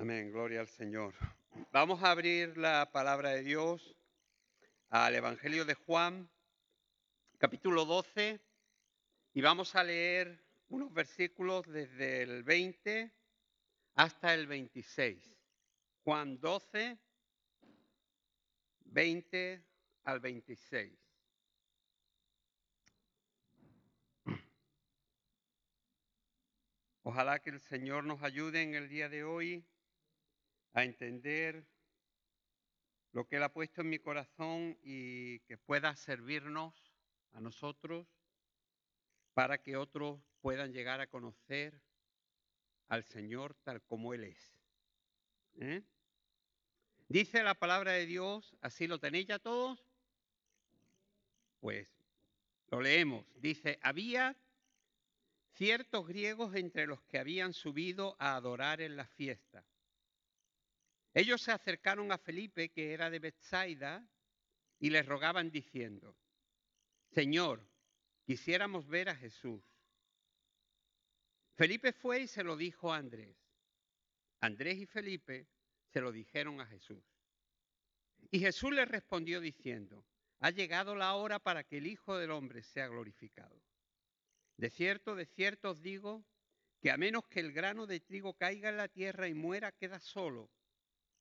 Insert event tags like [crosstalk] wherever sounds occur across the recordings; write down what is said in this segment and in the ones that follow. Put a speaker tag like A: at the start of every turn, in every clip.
A: Amén, gloria al Señor. Vamos a abrir la palabra de Dios al Evangelio de Juan, capítulo 12, y vamos a leer unos versículos desde el 20 hasta el 26. Juan 12, 20 al 26. Ojalá que el Señor nos ayude en el día de hoy a entender lo que Él ha puesto en mi corazón y que pueda servirnos a nosotros para que otros puedan llegar a conocer al Señor tal como Él es. ¿Eh? Dice la palabra de Dios, así lo tenéis ya todos. Pues lo leemos. Dice, había ciertos griegos entre los que habían subido a adorar en la fiesta. Ellos se acercaron a Felipe, que era de Bethsaida, y le rogaban diciendo, Señor, quisiéramos ver a Jesús. Felipe fue y se lo dijo a Andrés. Andrés y Felipe se lo dijeron a Jesús. Y Jesús le respondió diciendo, ha llegado la hora para que el Hijo del Hombre sea glorificado. De cierto, de cierto os digo que a menos que el grano de trigo caiga en la tierra y muera, queda solo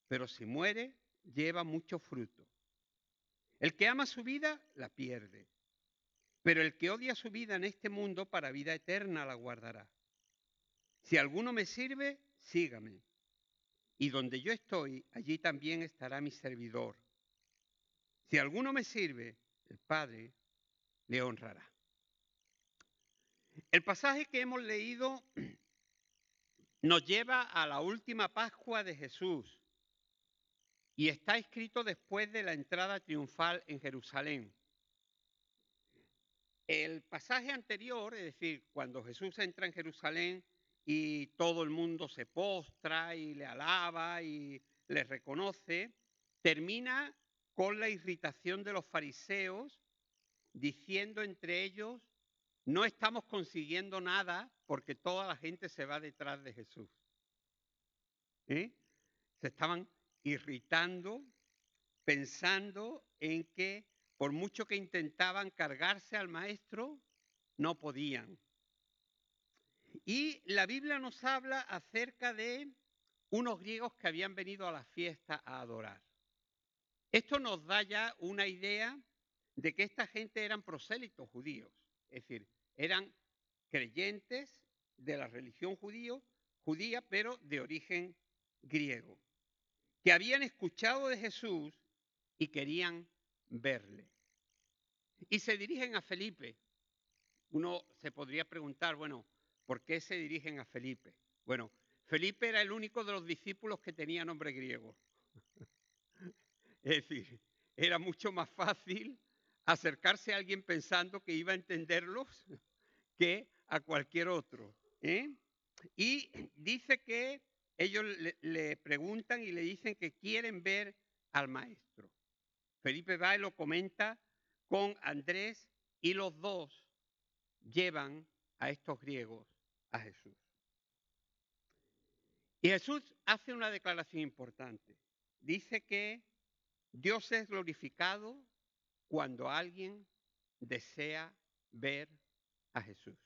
A: pero si muere, lleva mucho fruto. El que ama su vida, la pierde. Pero el que odia su vida en este mundo, para vida eterna la guardará. Si alguno me sirve, sígame. Y donde yo estoy, allí también estará mi servidor. Si alguno me sirve, el Padre le honrará. El pasaje que hemos leído [clears throat] nos lleva a la última Pascua de Jesús, y está escrito después de la entrada triunfal en Jerusalén. El pasaje anterior, es decir, cuando Jesús entra en Jerusalén y todo el mundo se postra y le alaba y le reconoce, termina con la irritación de los fariseos, diciendo entre ellos, no estamos consiguiendo nada porque toda la gente se va detrás de Jesús. ¿Eh? Se estaban irritando, pensando en que por mucho que intentaban cargarse al maestro, no podían. Y la Biblia nos habla acerca de unos griegos que habían venido a la fiesta a adorar. Esto nos da ya una idea de que esta gente eran prosélitos judíos, es decir, eran creyentes de la religión judío, judía, pero de origen griego que habían escuchado de Jesús y querían verle. Y se dirigen a Felipe. Uno se podría preguntar, bueno, ¿por qué se dirigen a Felipe? Bueno, Felipe era el único de los discípulos que tenía nombre griego. [laughs] es decir, era mucho más fácil acercarse a alguien pensando que iba a entenderlos [laughs] que a cualquier otro. ¿eh? Y dice que ellos le, preguntan y le dicen que quieren ver al maestro. Felipe va y lo comenta con Andrés y los dos llevan a estos griegos a Jesús. Y Jesús hace una declaración importante. Dice que Dios es glorificado cuando alguien desea ver a Jesús.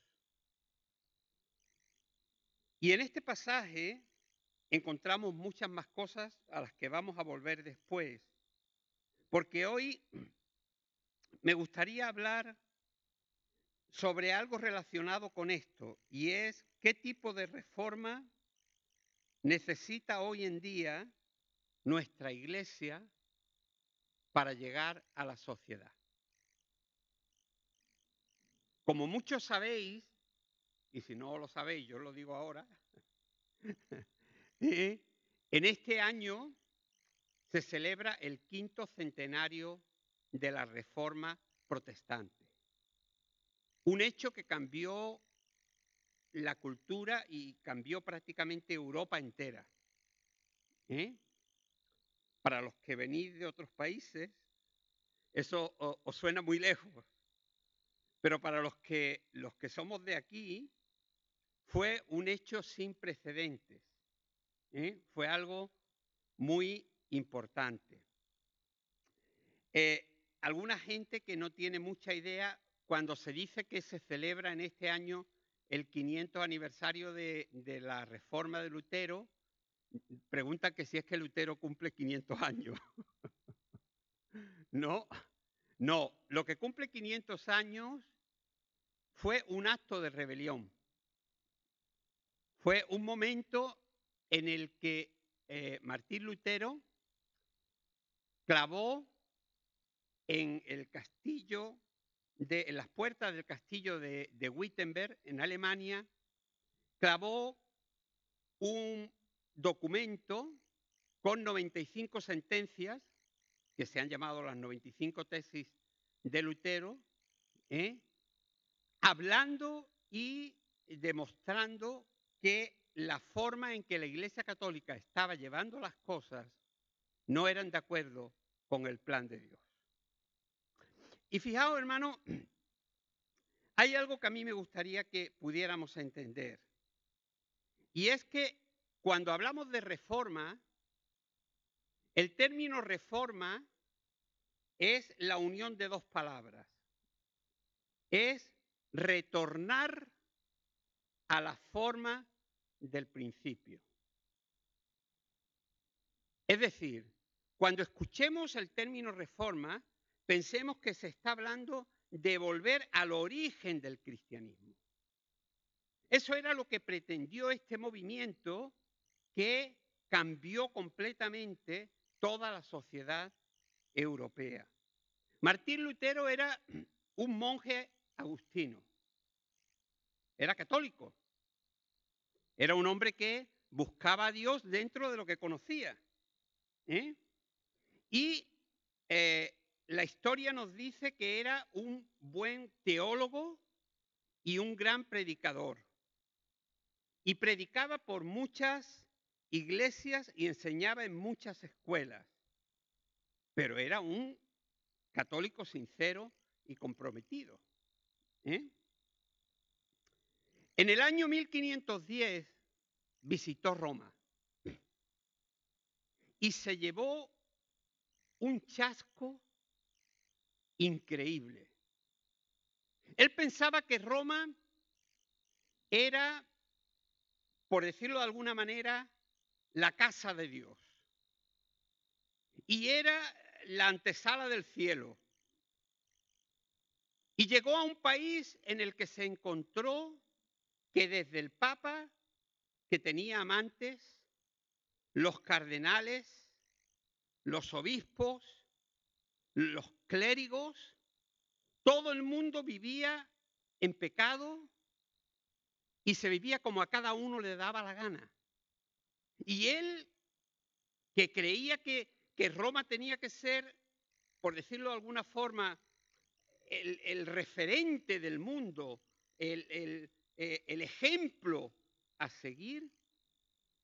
A: Y en este pasaje encontramos muchas más cosas a las que vamos a volver después. Porque hoy [clears throat] me gustaría hablar sobre algo relacionado con esto, y es qué tipo de reforma necesita hoy en día nuestra iglesia para llegar a la sociedad. Como muchos sabéis, y si no lo sabéis, yo lo digo ahora, [laughs] en este año se celebra el quinto centenario de la Reforma Protestante. Un hecho que cambió la cultura y cambió prácticamente Europa entera. ¿eh? Para los que venís de otros países, eso os suena muy lejos. Pero para los que, los que somos de aquí, fue un hecho sin precedentes Fue algo muy importante. Eh, alguna gente que no tiene mucha idea, cuando se dice que se celebra en este año el 500 aniversario de, de la reforma de Lutero, pregunta que si es que Lutero cumple 500 años. no, no, lo que cumple 500 años fue un acto de rebelión. Fue un momento en el que eh, Martín Lutero clavó en el castillo, de, en las puertas del castillo de, Wittenberg, en Alemania, clavó un documento con 95 sentencias, que se han llamado las 95 tesis de Lutero, ¿eh? hablando y demostrando que la forma en que la Iglesia Católica estaba llevando las cosas no eran de acuerdo con el plan de Dios. Y fijaos, hermano, [clears throat] hay algo que a mí me gustaría que pudiéramos entender. Y es que cuando hablamos de reforma, el término reforma es la unión de dos palabras. Es retornar a la forma del principio. Es decir, cuando escuchemos el término reforma, pensemos que se está hablando de volver al origen del cristianismo. Eso era lo que pretendió este movimiento que cambió completamente toda la sociedad europea. Martín Lutero era un monje agustino, era católico, era un hombre que buscaba a Dios dentro de lo que conocía. ¿eh? Y eh, la historia nos dice que era un buen teólogo y un gran predicador. Y predicaba por muchas iglesias y enseñaba en muchas escuelas. Pero era un católico sincero y comprometido. ¿eh? En el año 1510 visitó Roma y se llevó un chasco increíble. Él pensaba que Roma era, por decirlo de alguna manera, la casa de Dios. Y era la antesala del cielo. Y llegó a un país en el que se encontró que desde el Papa, que tenía amantes, los cardenales, los obispos, los clérigos, todo el mundo vivía en pecado y se vivía como a cada uno le daba la gana. Y él, que creía que, que Roma tenía que ser, por decirlo de alguna forma, el, referente del mundo, el, eh, el ejemplo a seguir,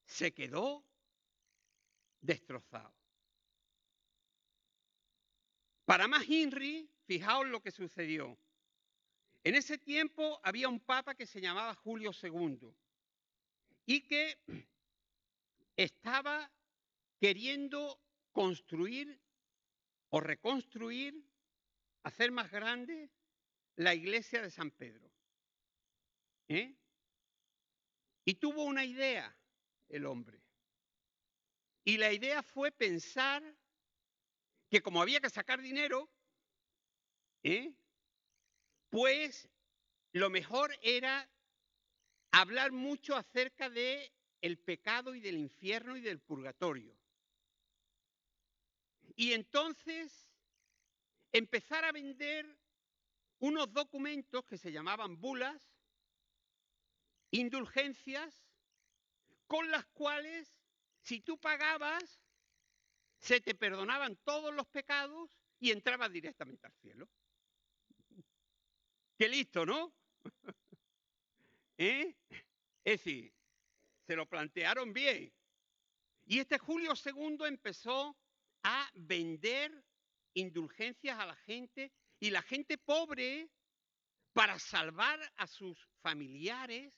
A: se quedó destrozado. Para más Henry, fijaos lo que sucedió. En ese tiempo había un papa que se llamaba Julio II y que estaba queriendo construir o reconstruir, hacer más grande la iglesia de San Pedro. ¿Eh? Y tuvo una idea el hombre. Y la idea fue pensar que como había que sacar dinero, ¿eh? pues lo mejor era hablar mucho acerca de el pecado y del infierno y del purgatorio. Y entonces empezar a vender unos documentos que se llamaban bulas, indulgencias con las cuales, si tú pagabas, se te perdonaban todos los pecados y entrabas directamente al cielo. Qué listo, ¿no? [laughs] ¿Eh? Es decir, se lo plantearon bien. Y este Julio II empezó a vender indulgencias a la gente y la gente pobre, para salvar a sus familiares,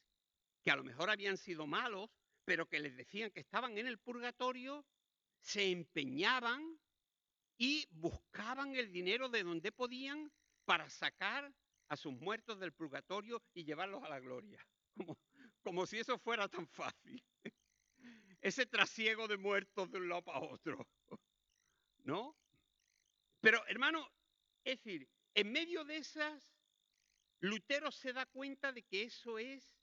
A: que a lo mejor habían sido malos, pero que les decían que estaban en el purgatorio, se empeñaban y buscaban el dinero de donde podían para sacar a sus muertos del purgatorio y llevarlos a la gloria. Como, como si eso fuera tan fácil. [laughs] Ese trasiego de muertos de un lado para otro. ¿No? Pero, hermano, es decir, en medio de esas, Lutero se da cuenta de que eso es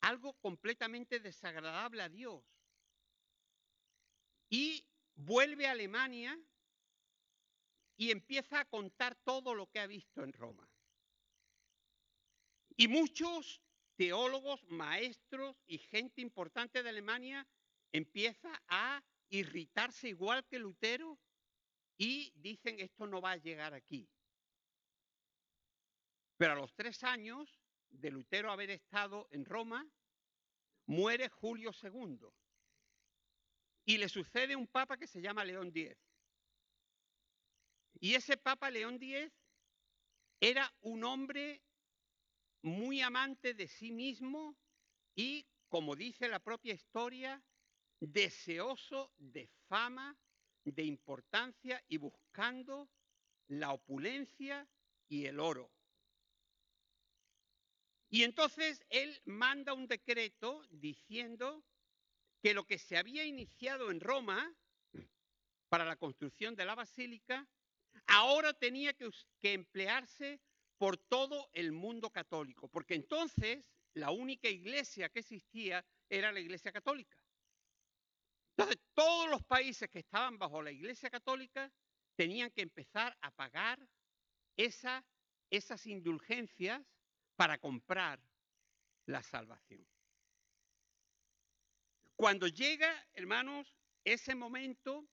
A: algo completamente desagradable a Dios. Y vuelve a Alemania y empieza a contar todo lo que ha visto en Roma. Y muchos teólogos, maestros y gente importante de Alemania empieza a irritarse igual que Lutero y dicen esto no va a llegar aquí. Pero a los tres años de Lutero haber estado en Roma, muere Julio II y le sucede un papa que se llama León X. Y ese papa León X era un hombre muy amante de sí mismo y, como dice la propia historia, deseoso de fama, de importancia y buscando la opulencia y el oro. Y entonces él manda un decreto diciendo que lo que se había iniciado en Roma para la construcción de la basílica, ahora tenía que, emplearse por todo el mundo católico, porque entonces la única iglesia que existía era la iglesia católica. Entonces, todos los países que estaban bajo la iglesia católica tenían que empezar a pagar esa, esas indulgencias para comprar la salvación. Cuando llega, hermanos, ese momento,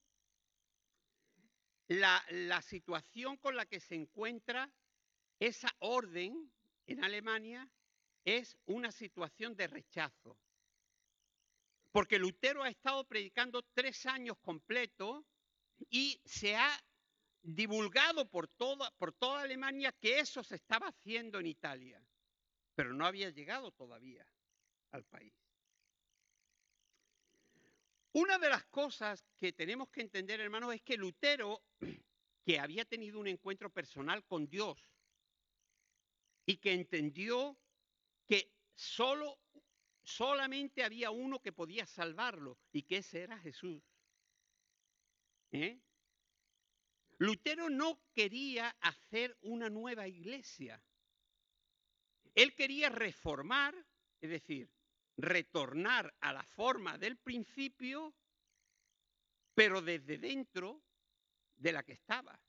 A: la, situación con la que se encuentra esa orden en Alemania es una situación de rechazo. Porque Lutero ha estado predicando tres años completos y se ha divulgado por toda, por toda Alemania que eso se estaba haciendo en Italia, pero no había llegado todavía al país. Una de las cosas que tenemos que entender, hermanos, es que Lutero, [clears throat] que había tenido un encuentro personal con Dios, y que entendió que solo, solamente había uno que podía salvarlo y que ese era Jesús. ¿Eh? Lutero no quería hacer una nueva iglesia. Él quería reformar, es decir, retornar a la forma del principio, pero desde dentro de la que estaba.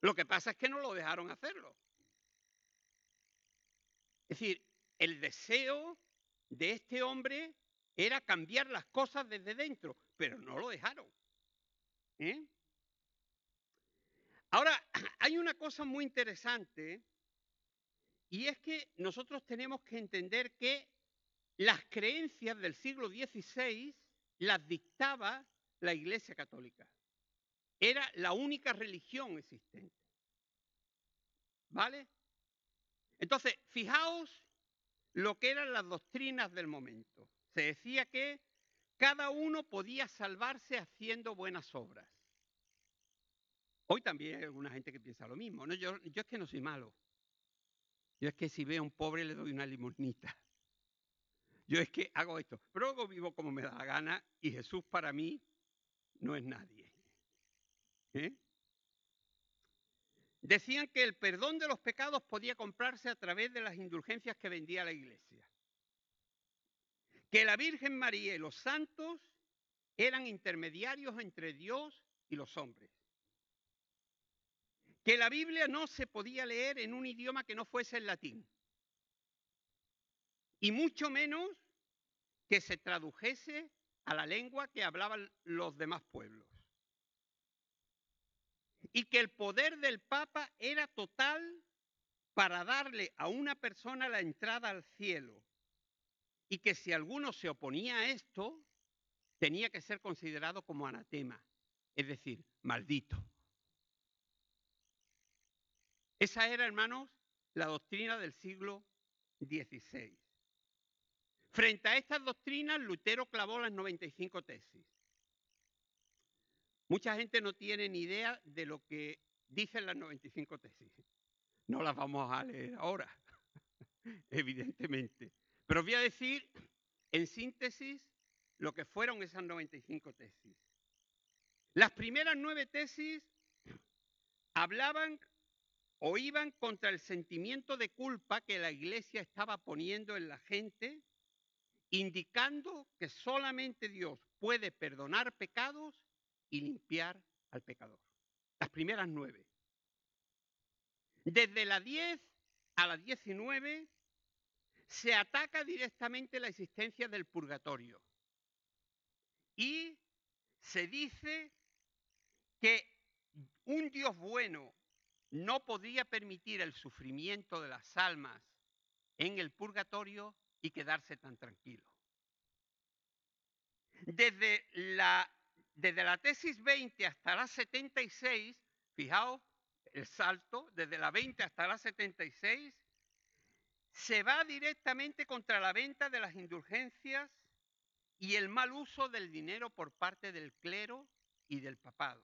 A: Lo que pasa es que no lo dejaron hacerlo. Es decir, el deseo de este hombre era cambiar las cosas desde dentro, pero no lo dejaron. ¿eh? Ahora, [clears throat] hay una cosa muy interesante y es que nosotros tenemos que entender que las creencias del siglo XVI las dictaba la Iglesia Católica. Era la única religión existente. ¿Vale? Entonces, fijaos lo que eran las doctrinas del momento. Se decía que cada uno podía salvarse haciendo buenas obras. Hoy también hay alguna gente que piensa lo mismo. Yo, yo es que no soy malo. Yo es que si veo a un pobre le doy una limonita. Yo es que hago esto. Pero luego vivo como me da la gana y Jesús para mí no es nadie. ¿Eh? Decían que el perdón de los pecados podía comprarse a través de las indulgencias que vendía la iglesia. Que la Virgen María y los santos eran intermediarios entre Dios y los hombres. Que la Biblia no se podía leer en un idioma que no fuese el latín. Y mucho menos que se tradujese a la lengua que hablaban los demás pueblos y que el poder del Papa era total para darle a una persona la entrada al cielo y que si alguno se oponía a esto, tenía que ser considerado como anatema, es decir, maldito. Esa era, hermanos, la doctrina del siglo XVI. Frente a estas doctrinas, Lutero clavó las 95 tesis. Mucha gente no tiene ni idea de lo que dicen las 95 tesis. No las vamos a leer ahora, [laughs] evidentemente. Pero voy a decir, en síntesis, lo que fueron esas 95 tesis. Las primeras nueve tesis hablaban o iban contra el sentimiento de culpa que la iglesia estaba poniendo en la gente, indicando que solamente Dios puede perdonar pecados y limpiar al pecador. Las primeras nueve. Desde la 10 a la 19 se ataca directamente la existencia del purgatorio y se dice que un Dios bueno no podía permitir el sufrimiento de las almas en el purgatorio y quedarse tan tranquilo. Desde la, desde la tesis 20 hasta la 76, fijaos el salto, desde la 20 hasta la 76, se va directamente contra la venta de las indulgencias y el mal uso del dinero por parte del clero y del papado.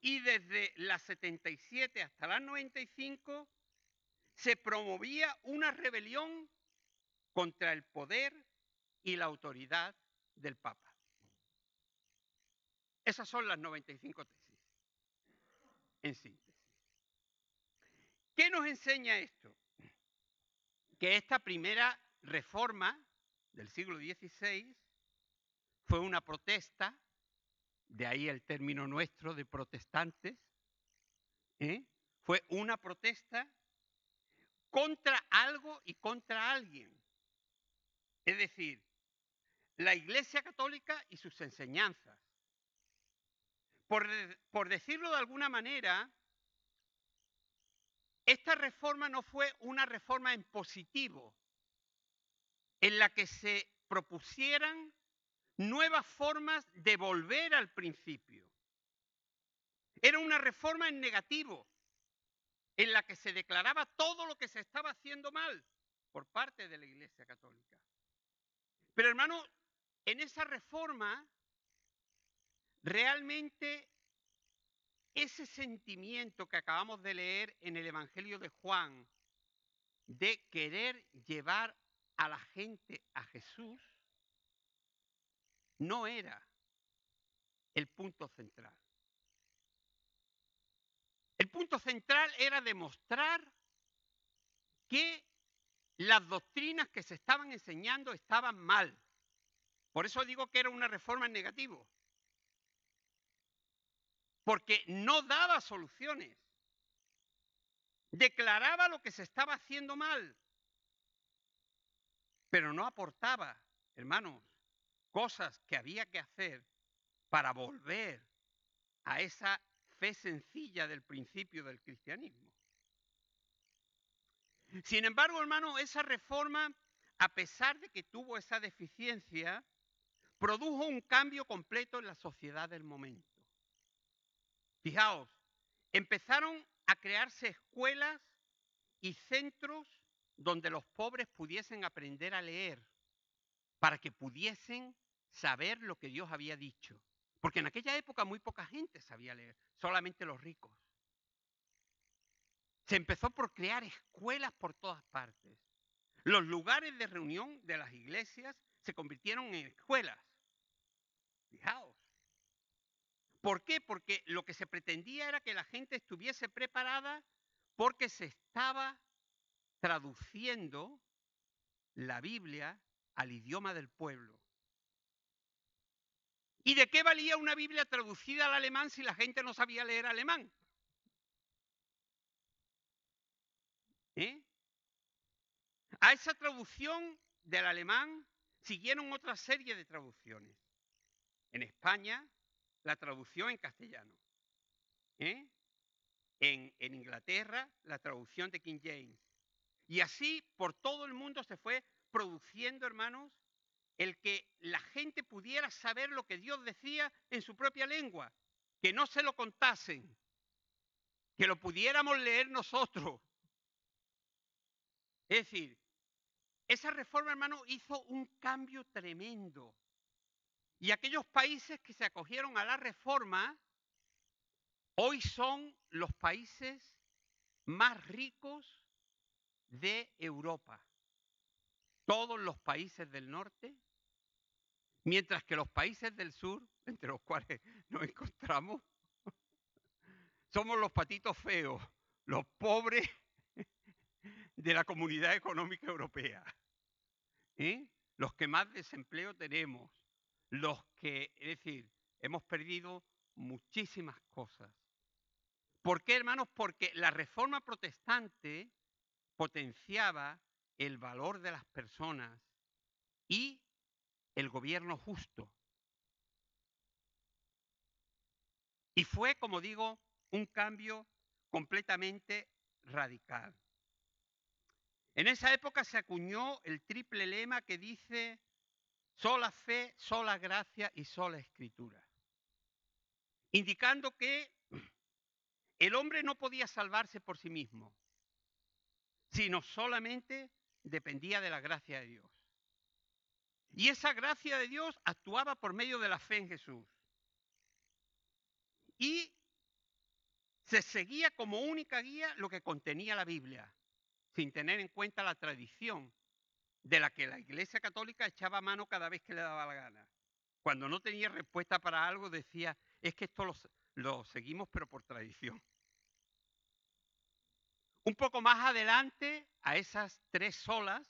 A: Y desde la 77 hasta la 95 se promovía una rebelión contra el poder y la autoridad del Papa. Esas son las 95 tesis, en síntesis. ¿Qué nos enseña esto? Que esta primera reforma del siglo XVI fue una protesta, de ahí el término nuestro de protestantes, ¿eh? fue una protesta contra algo y contra alguien. Es decir, la Iglesia Católica y sus enseñanzas. Por, por decirlo de alguna manera, esta reforma no fue una reforma en positivo, en la que se propusieran nuevas formas de volver al principio. Era una reforma en negativo, en la que se declaraba todo lo que se estaba haciendo mal por parte de la Iglesia Católica. Pero hermano, en esa reforma realmente ese sentimiento que acabamos de leer en el Evangelio de Juan, de querer llevar a la gente a Jesús, no era el punto central. El punto central era demostrar que las doctrinas que se estaban enseñando estaban mal. Por eso digo que era una reforma en negativo porque no daba soluciones. Declaraba lo que se estaba haciendo mal, pero no aportaba, hermanos, cosas que había que hacer para volver a esa fe sencilla del principio del cristianismo. Sin embargo, hermano, esa reforma, a pesar de que tuvo esa deficiencia, produjo un cambio completo en la sociedad del momento. Fijaos, empezaron a crearse escuelas y centros donde los pobres pudiesen aprender a leer, para que pudiesen saber lo que Dios había dicho. Porque en aquella época muy poca gente sabía leer, solamente los ricos. Se empezó por crear escuelas por todas partes. Los lugares de reunión de las iglesias se convirtieron en escuelas. Fijaos. ¿Por qué? Porque lo que se pretendía era que la gente estuviese preparada porque se estaba traduciendo la Biblia al idioma del pueblo. ¿Y de qué valía una Biblia traducida al alemán si la gente no sabía leer alemán? ¿Eh? A esa traducción del alemán siguieron otra serie de traducciones. En España la traducción en castellano. ¿eh? En, en Inglaterra, la traducción de King James. Y así por todo el mundo se fue produciendo, hermanos, el que la gente pudiera saber lo que Dios decía en su propia lengua, que no se lo contasen, que lo pudiéramos leer nosotros. Es decir, esa reforma, hermano, hizo un cambio tremendo. Y aquellos países que se acogieron a la reforma, hoy son los países más ricos de Europa. Todos los países del norte, mientras que los países del sur, [laughs] entre los cuales nos encontramos, somos los patitos feos, los pobres [laughs] de la comunidad económica europea. ¿eh? Los que más desempleo tenemos, los que, es decir, hemos perdido muchísimas cosas. ¿Por qué, hermanos? Porque la reforma protestante potenciaba el valor de las personas y el gobierno justo. Y fue, como digo, un cambio completamente radical. En esa época se acuñó el triple lema que dice sola fe, sola gracia y sola escritura, indicando que el hombre no podía salvarse por sí mismo, sino solamente dependía de la gracia de Dios. Y esa gracia de Dios actuaba por medio de la fe en Jesús. Y se seguía como única guía lo que contenía la Biblia, sin tener en cuenta la tradición de la que la Iglesia Católica echaba mano cada vez que le daba la gana. Cuando no tenía respuesta para algo decía, es que esto lo, seguimos pero por tradición. Un poco más adelante, a esas tres solas,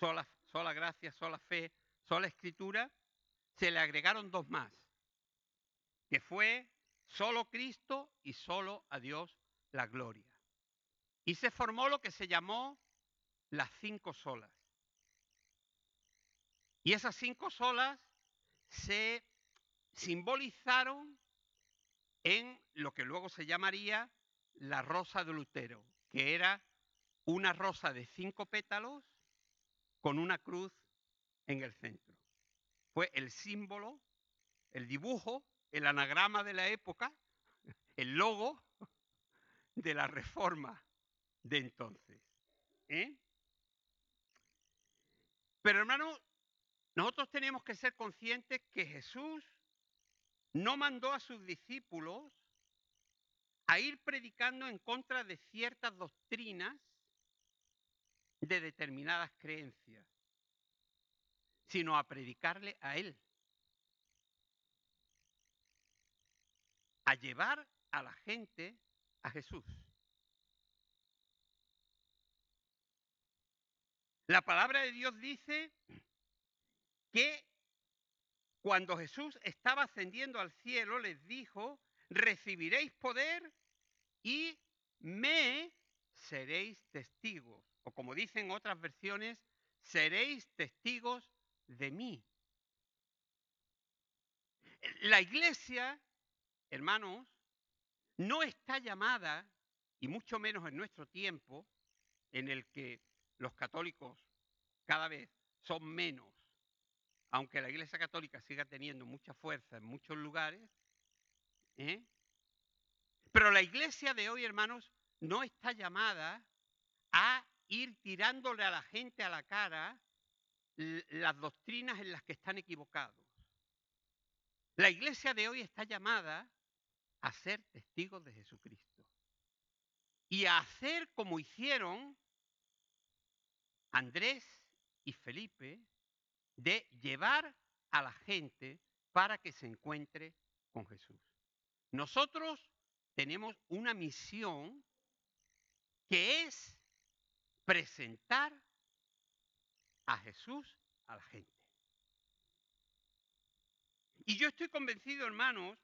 A: sola, sola gracia, sola fe, sola escritura, se le agregaron dos más, que fue solo Cristo y solo a Dios la gloria. Y se formó lo que se llamó las cinco solas. Y esas cinco solas se simbolizaron en lo que luego se llamaría la rosa de Lutero, que era una rosa de cinco pétalos con una cruz en el centro. Fue el símbolo, el dibujo, el anagrama de la época, el logo de la reforma de entonces. ¿eh? Pero hermano, nosotros tenemos que ser conscientes que Jesús no mandó a sus discípulos a ir predicando en contra de ciertas doctrinas de determinadas creencias, sino a predicarle a Él, a llevar a la gente a Jesús. La palabra de Dios dice que cuando Jesús estaba ascendiendo al cielo, les dijo, recibiréis poder y me seréis testigos. O como dicen otras versiones, seréis testigos de mí. La iglesia, hermanos, no está llamada, y mucho menos en nuestro tiempo, en el que los católicos cada vez son menos aunque la Iglesia Católica siga teniendo mucha fuerza en muchos lugares, ¿eh? pero la Iglesia de hoy, hermanos, no está llamada a ir tirándole a la gente a la cara las doctrinas en las que están equivocados. La Iglesia de hoy está llamada a ser testigos de Jesucristo y a hacer como hicieron Andrés y Felipe de llevar a la gente para que se encuentre con Jesús. Nosotros tenemos una misión que es presentar a Jesús a la gente. Y yo estoy convencido, hermanos,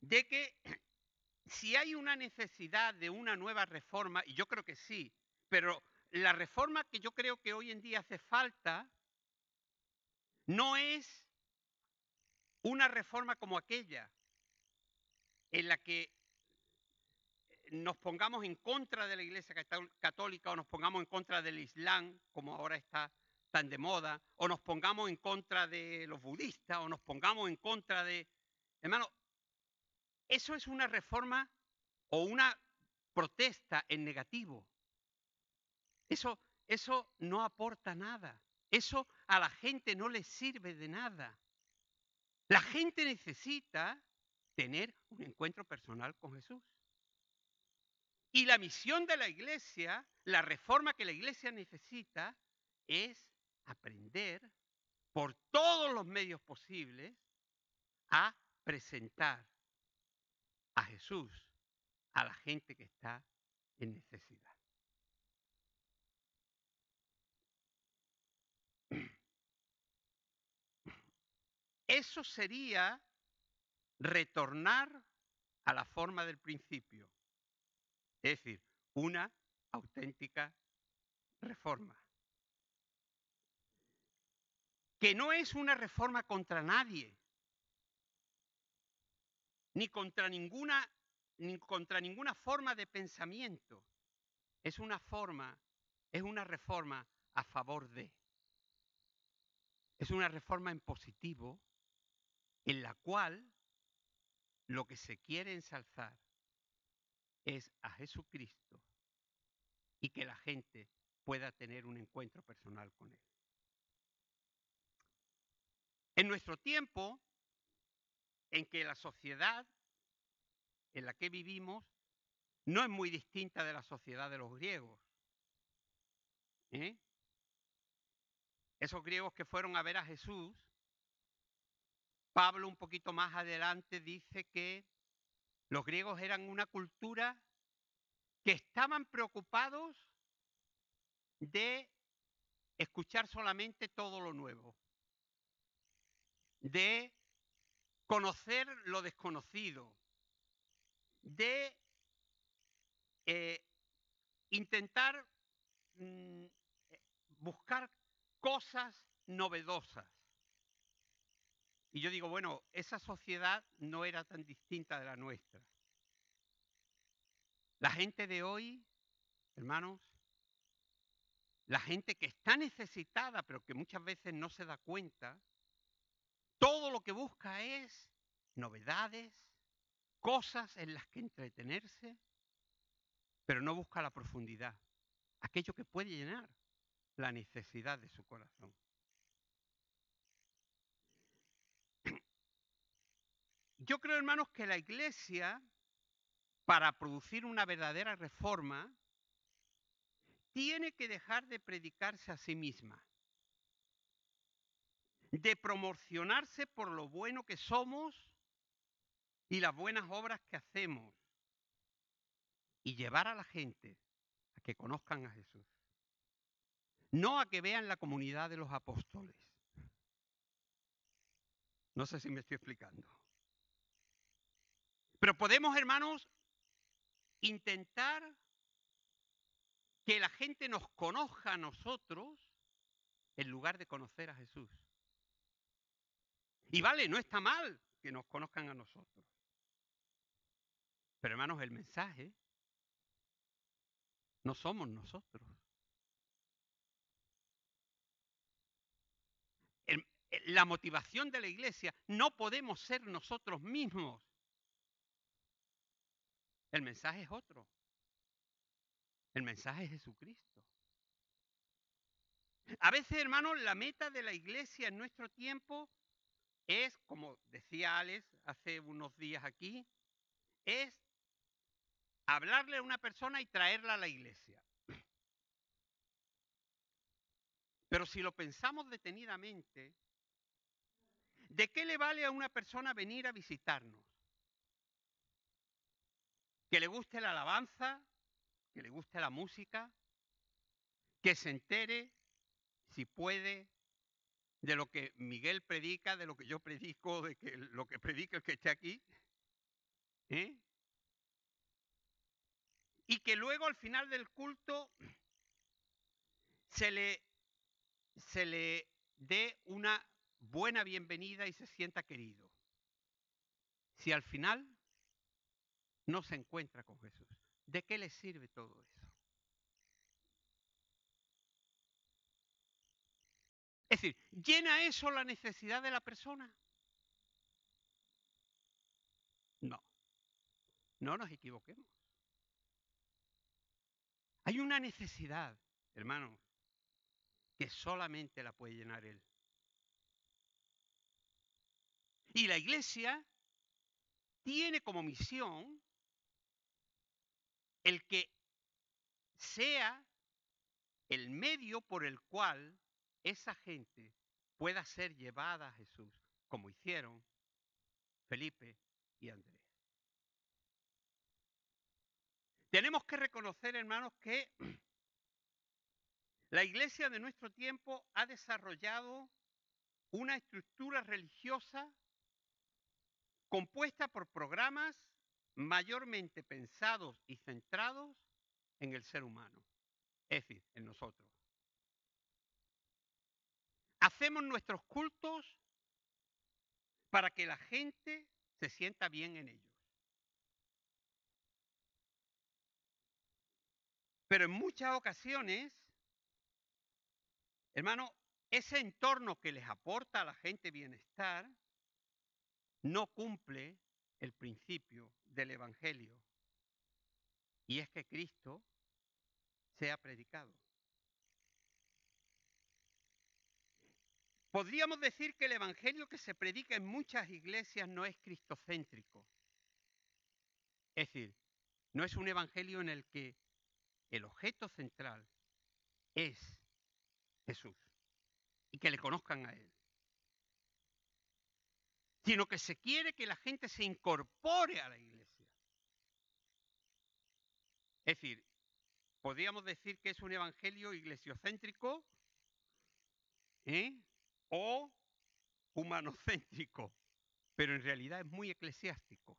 A: de que si hay una necesidad de una nueva reforma, y yo creo que sí, pero la reforma que yo creo que hoy en día hace falta no es una reforma como aquella en la que nos pongamos en contra de la Iglesia Católica o nos pongamos en contra del Islam, como ahora está tan de moda, o nos pongamos en contra de los budistas, o nos pongamos en contra de... Hermano, eso es una reforma o una protesta en negativo. Eso eso no aporta nada. Eso a la gente no le sirve de nada. La gente necesita tener un encuentro personal con Jesús. Y la misión de la iglesia, la reforma que la iglesia necesita, es aprender por todos los medios posibles a presentar a Jesús a la gente que está en necesidad. Eso sería retornar a la forma del principio, es decir, una auténtica reforma. Que no es una reforma contra nadie, ni contra ninguna, ni contra ninguna forma de pensamiento. Es una forma, es una reforma a favor de. Es una reforma en positivo en la cual lo que se quiere ensalzar es a Jesucristo y que la gente pueda tener un encuentro personal con Él. En nuestro tiempo, en que la sociedad en la que vivimos no es muy distinta de la sociedad de los griegos. ¿eh? Esos griegos que fueron a ver a Jesús Pablo un poquito más adelante dice que los griegos eran una cultura que estaban preocupados de escuchar solamente todo lo nuevo, de conocer lo desconocido, de eh, intentar mm, buscar cosas novedosas. Y yo digo, bueno, esa sociedad no era tan distinta de la nuestra. La gente de hoy, hermanos, la gente que está necesitada, pero que muchas veces no se da cuenta, todo lo que busca es novedades, cosas en las que entretenerse, pero no busca la profundidad, aquello que puede llenar la necesidad de su corazón. Yo creo, hermanos, que la iglesia, para producir una verdadera reforma, tiene que dejar de predicarse a sí misma, de promocionarse por lo bueno que somos y las buenas obras que hacemos, y llevar a la gente a que conozcan a Jesús, no a que vean la comunidad de los apóstoles. No sé si me estoy explicando. Pero podemos, hermanos, intentar que la gente nos conozca a nosotros en lugar de conocer a Jesús. Y vale, no está mal que nos conozcan a nosotros. Pero hermanos, el mensaje no somos nosotros. la motivación de la iglesia no podemos ser nosotros mismos. El mensaje es otro. El mensaje es Jesucristo. A veces, hermanos, la meta de la iglesia en nuestro tiempo es, como decía Alex hace unos días aquí, es hablarle a una persona y traerla a la iglesia. Pero si lo pensamos detenidamente, ¿de qué le vale a una persona venir a visitarnos? Que le guste la alabanza, que le guste la música, que se entere, si puede, de lo que Miguel predica, de lo que yo predico, de lo que predica el que esté aquí. ¿eh? Y que luego al final del culto se le, se le dé una buena bienvenida y se sienta querido. Si al final no se encuentra con Jesús. ¿De qué le sirve todo eso? Es decir, ¿llena eso la necesidad de la persona? No, no nos equivoquemos. Hay una necesidad, hermanos, que solamente la puede llenar Él. Y la iglesia tiene como misión el que sea el medio por el cual esa gente pueda ser llevada a Jesús, como hicieron Felipe y Andrés. Tenemos que reconocer, hermanos, que la iglesia de nuestro tiempo ha desarrollado una estructura religiosa compuesta por programas mayormente pensados y centrados en el ser humano, es decir, en nosotros. Hacemos nuestros cultos para que la gente se sienta bien en ellos. Pero en muchas ocasiones, hermano, ese entorno que les aporta a la gente bienestar no cumple el principio del Evangelio. Y es que Cristo sea predicado. Podríamos decir que el Evangelio que se predica en muchas iglesias no es cristocéntrico. Es decir, no es un Evangelio en el que el objeto central es Jesús y que le conozcan a Él, sino que se quiere que la gente se incorpore a la iglesia. Es decir, podríamos decir que es un evangelio iglesiocéntrico ¿eh? o humanocéntrico, pero en realidad es muy eclesiástico.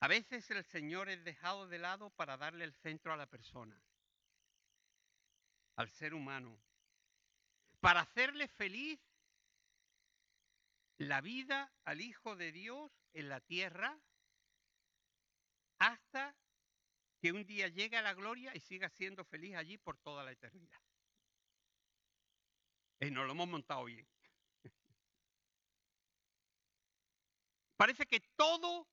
A: A veces el Señor es dejado de lado para darle el centro a la persona, al ser humano, para hacerle feliz la vida al Hijo de Dios en la tierra hasta que un día llegue a la gloria y siga siendo feliz allí por toda la eternidad. Y nos lo hemos montado bien. [laughs] Parece que todo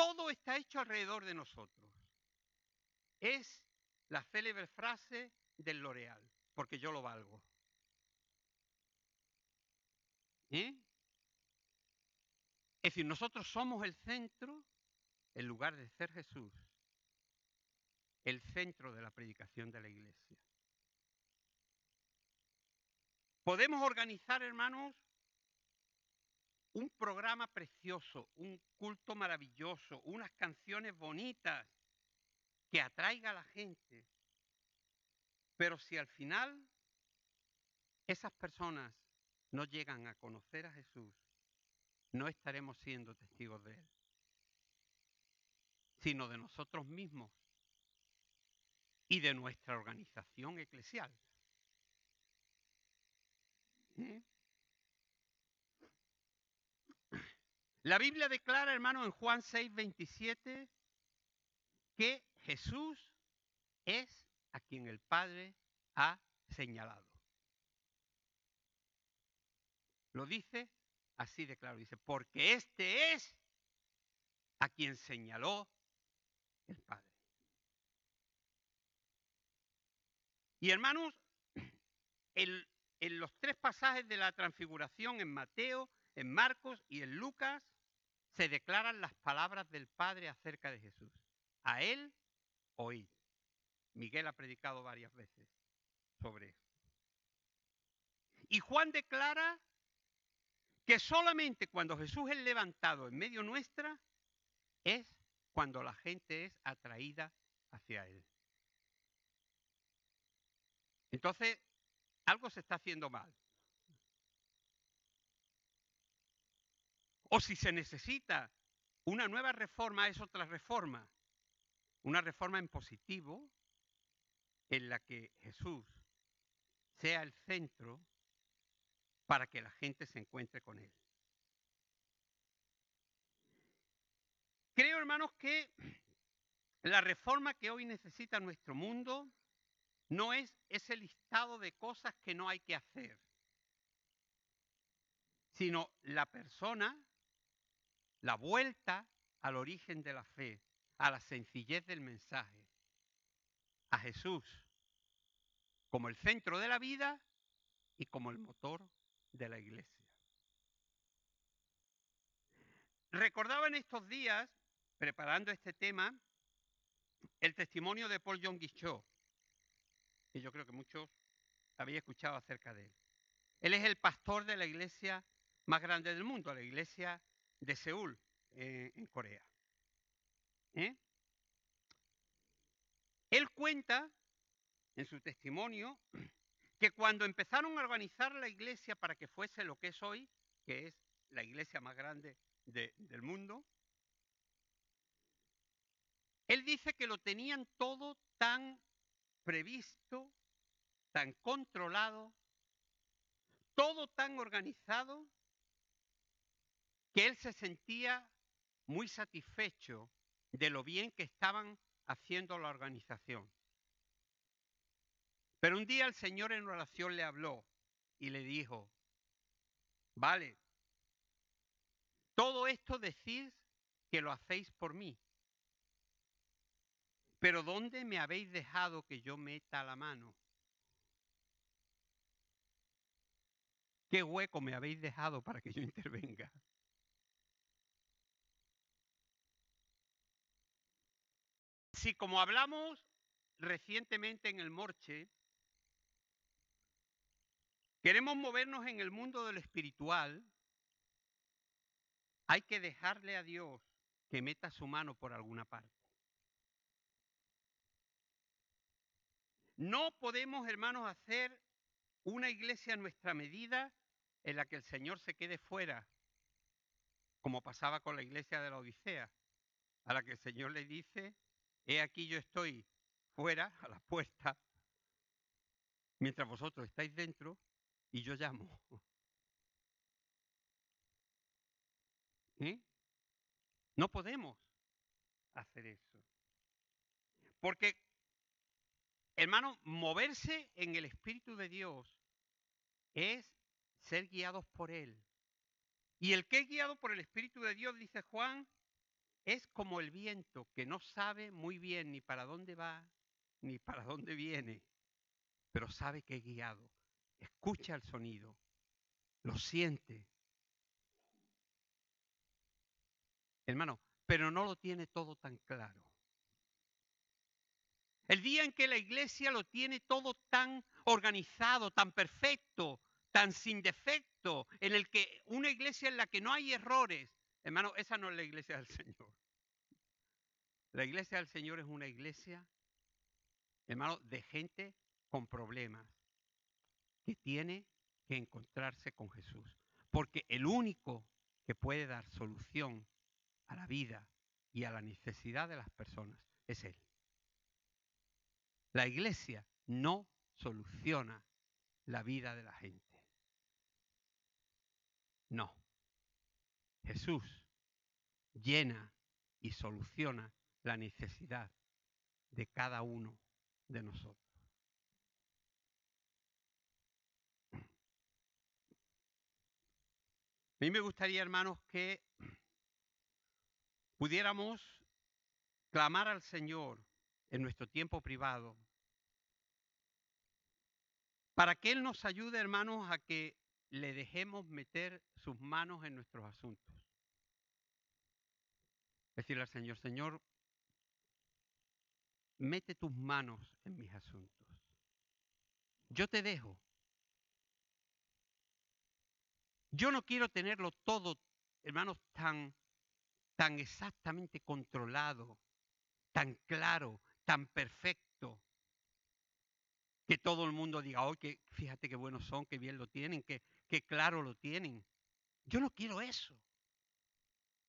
A: todo está hecho alrededor de nosotros. Es la célebre frase del L'Oreal, porque yo lo valgo. ¿Eh? Es decir, nosotros somos el centro, en lugar de ser Jesús, el centro de la predicación de la iglesia. Podemos organizar, hermanos, un programa precioso, un culto maravilloso, unas canciones bonitas que atraiga a la gente. Pero si al final esas personas no llegan a conocer a Jesús, no estaremos siendo testigos de Él, sino de nosotros mismos y de nuestra organización eclesial. ¿Eh? La Biblia declara, hermano, en Juan 6, 27, que Jesús es a quien el Padre ha señalado. Lo dice así de claro, dice, porque este es a quien señaló el Padre. Y hermanos, en los tres pasajes de la transfiguración en Mateo, en Marcos y en Lucas se declaran las palabras del Padre acerca de Jesús. A Él oíd. Miguel ha predicado varias veces sobre esto. Y Juan declara que solamente cuando Jesús es levantado en medio nuestra es cuando la gente es atraída hacia Él. Entonces, algo se está haciendo mal. O si se necesita una nueva reforma, es otra reforma. Una reforma en positivo en la que Jesús sea el centro para que la gente se encuentre con Él. Creo, hermanos, que la reforma que hoy necesita nuestro mundo no es ese listado de cosas que no hay que hacer, sino la persona la vuelta al origen de la fe, a la sencillez del mensaje, a Jesús como el centro de la vida y como el motor de la iglesia. Recordaba en estos días, preparando este tema, el testimonio de Paul John Guichot, y yo creo que muchos habéis escuchado acerca de él. Él es el pastor de la iglesia más grande del mundo, la iglesia de Seúl, eh, en Corea. ¿Eh? Él cuenta en su testimonio que cuando empezaron a organizar la iglesia para que fuese lo que es hoy, que es la iglesia más grande del mundo, él dice que lo tenían todo tan previsto, tan controlado, todo tan organizado, que él se sentía muy satisfecho de lo bien que estaban haciendo la organización. Pero un día el Señor en oración le habló y le dijo, vale, todo esto decís que lo hacéis por mí, pero ¿dónde me habéis dejado que yo meta la mano? ¿Qué hueco me habéis dejado para que yo [laughs] intervenga? Si como hablamos recientemente en el Morche, queremos movernos en el mundo del espiritual, hay que dejarle a Dios que meta su mano por alguna parte. No podemos, hermanos, hacer una iglesia a nuestra medida en la que el Señor se quede fuera, como pasaba con la iglesia de la Odisea, a la que el Señor le dice, he aquí yo estoy fuera, [laughs] a la puerta, mientras vosotros estáis dentro y yo llamo. No podemos hacer eso. Porque, hermano, moverse en el Espíritu de Dios es ser guiados por Él. Y el que es guiado por el Espíritu de Dios, dice Juan, es como el viento que no sabe muy bien ni para dónde va ni para dónde viene, pero sabe que es guiado. Escucha el sonido, lo siente. Hermano, pero no lo tiene todo tan claro. El día en que la iglesia lo tiene todo tan organizado, tan perfecto, tan sin defecto, en el que una iglesia en la que no hay errores, hermano, esa no es la iglesia del Señor. La iglesia del Señor es una iglesia, hermano, de gente con problemas, que tiene que encontrarse con Jesús. Porque el único que puede dar solución a la vida y a la necesidad de las personas es Él. La iglesia no soluciona la vida de la gente. No. Jesús llena y soluciona la necesidad de cada uno de nosotros. A mí me gustaría, hermanos, que pudiéramos clamar al Señor en nuestro tiempo privado para que Él nos ayude, hermanos, a que le dejemos meter sus manos en nuestros asuntos. Decirle al Señor, Señor, mete tus manos en mis asuntos. Yo te dejo. Yo no quiero tenerlo todo, hermanos, tan, tan exactamente controlado, tan claro, tan perfecto, que todo el mundo diga, oh, que fíjate qué buenos son, qué bien lo tienen, que, qué claro lo tienen. Yo no quiero eso,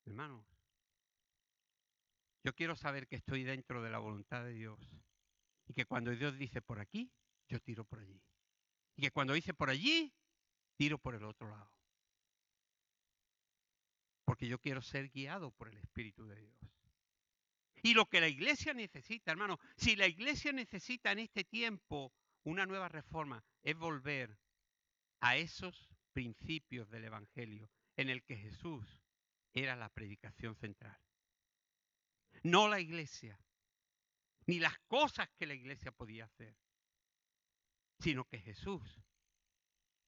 A: hermanos. Yo quiero saber que estoy dentro de la voluntad de Dios y que cuando Dios dice por aquí, yo tiro por allí. Y que cuando dice por allí, tiro por el otro lado. Porque yo quiero ser guiado por el Espíritu de Dios. Y lo que la iglesia necesita, hermano, si la iglesia necesita en este tiempo una nueva reforma, es volver a esos principios del Evangelio en el que Jesús era la predicación central no la iglesia. ni las cosas que la iglesia podía hacer, sino que Jesús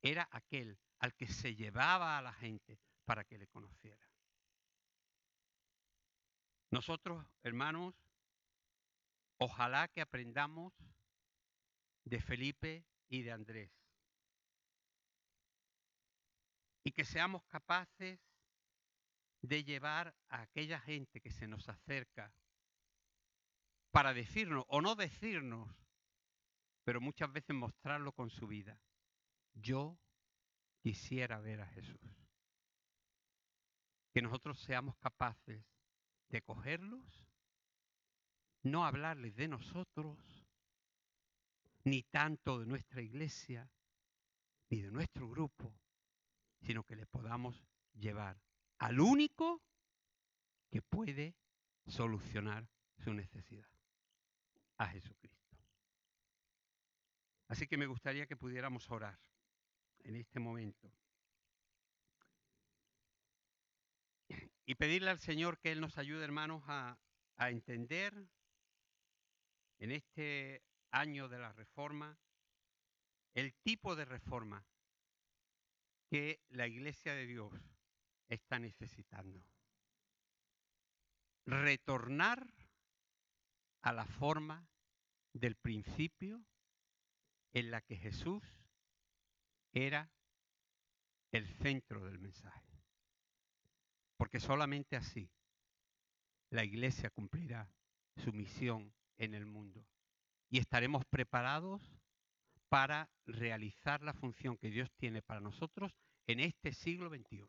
A: era aquel al que se llevaba a la gente para que le conociera. Nosotros, hermanos, ojalá que aprendamos de Felipe y de Andrés y que seamos capaces de llevar a aquella gente que se nos acerca para decirnos o no decirnos, pero muchas veces mostrarlo con su vida. Yo quisiera ver a Jesús. Que nosotros seamos capaces de cogerlos, no hablarles de nosotros, ni tanto de nuestra iglesia, ni de nuestro grupo, sino que le podamos llevar al único que puede solucionar su necesidad, a Jesucristo. Así que me gustaría que pudiéramos orar en este momento y pedirle al Señor que Él nos ayude, hermanos, a, entender en este año de la reforma el tipo de reforma que la iglesia de Dios está necesitando. Retornar a la forma del principio en la que Jesús era el centro del mensaje. Porque solamente así la iglesia cumplirá su misión en el mundo y estaremos preparados para realizar la función que Dios tiene para nosotros en este siglo XXI.